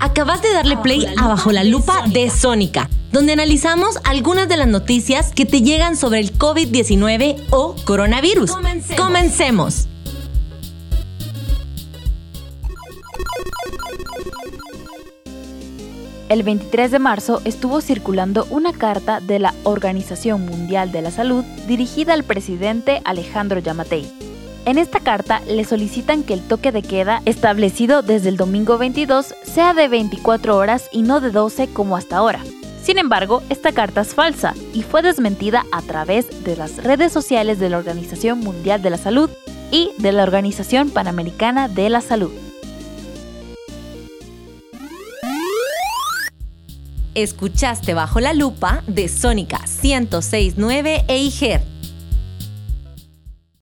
Acabas de darle play a Bajo la Lupa de Sónica, donde analizamos algunas de las noticias que te llegan sobre el COVID-19 o coronavirus. Comencemos. El 23 de marzo estuvo circulando una carta de la Organización Mundial de la Salud dirigida al presidente Alejandro Yamatei. En esta carta le solicitan que el toque de queda establecido desde el domingo 22 sea de 24 horas y no de 12 como hasta ahora. Sin embargo, esta carta es falsa y fue desmentida a través de las redes sociales de la Organización Mundial de la Salud y de la Organización Panamericana de la Salud. Escuchaste bajo la lupa de Sónica 1069 e IGER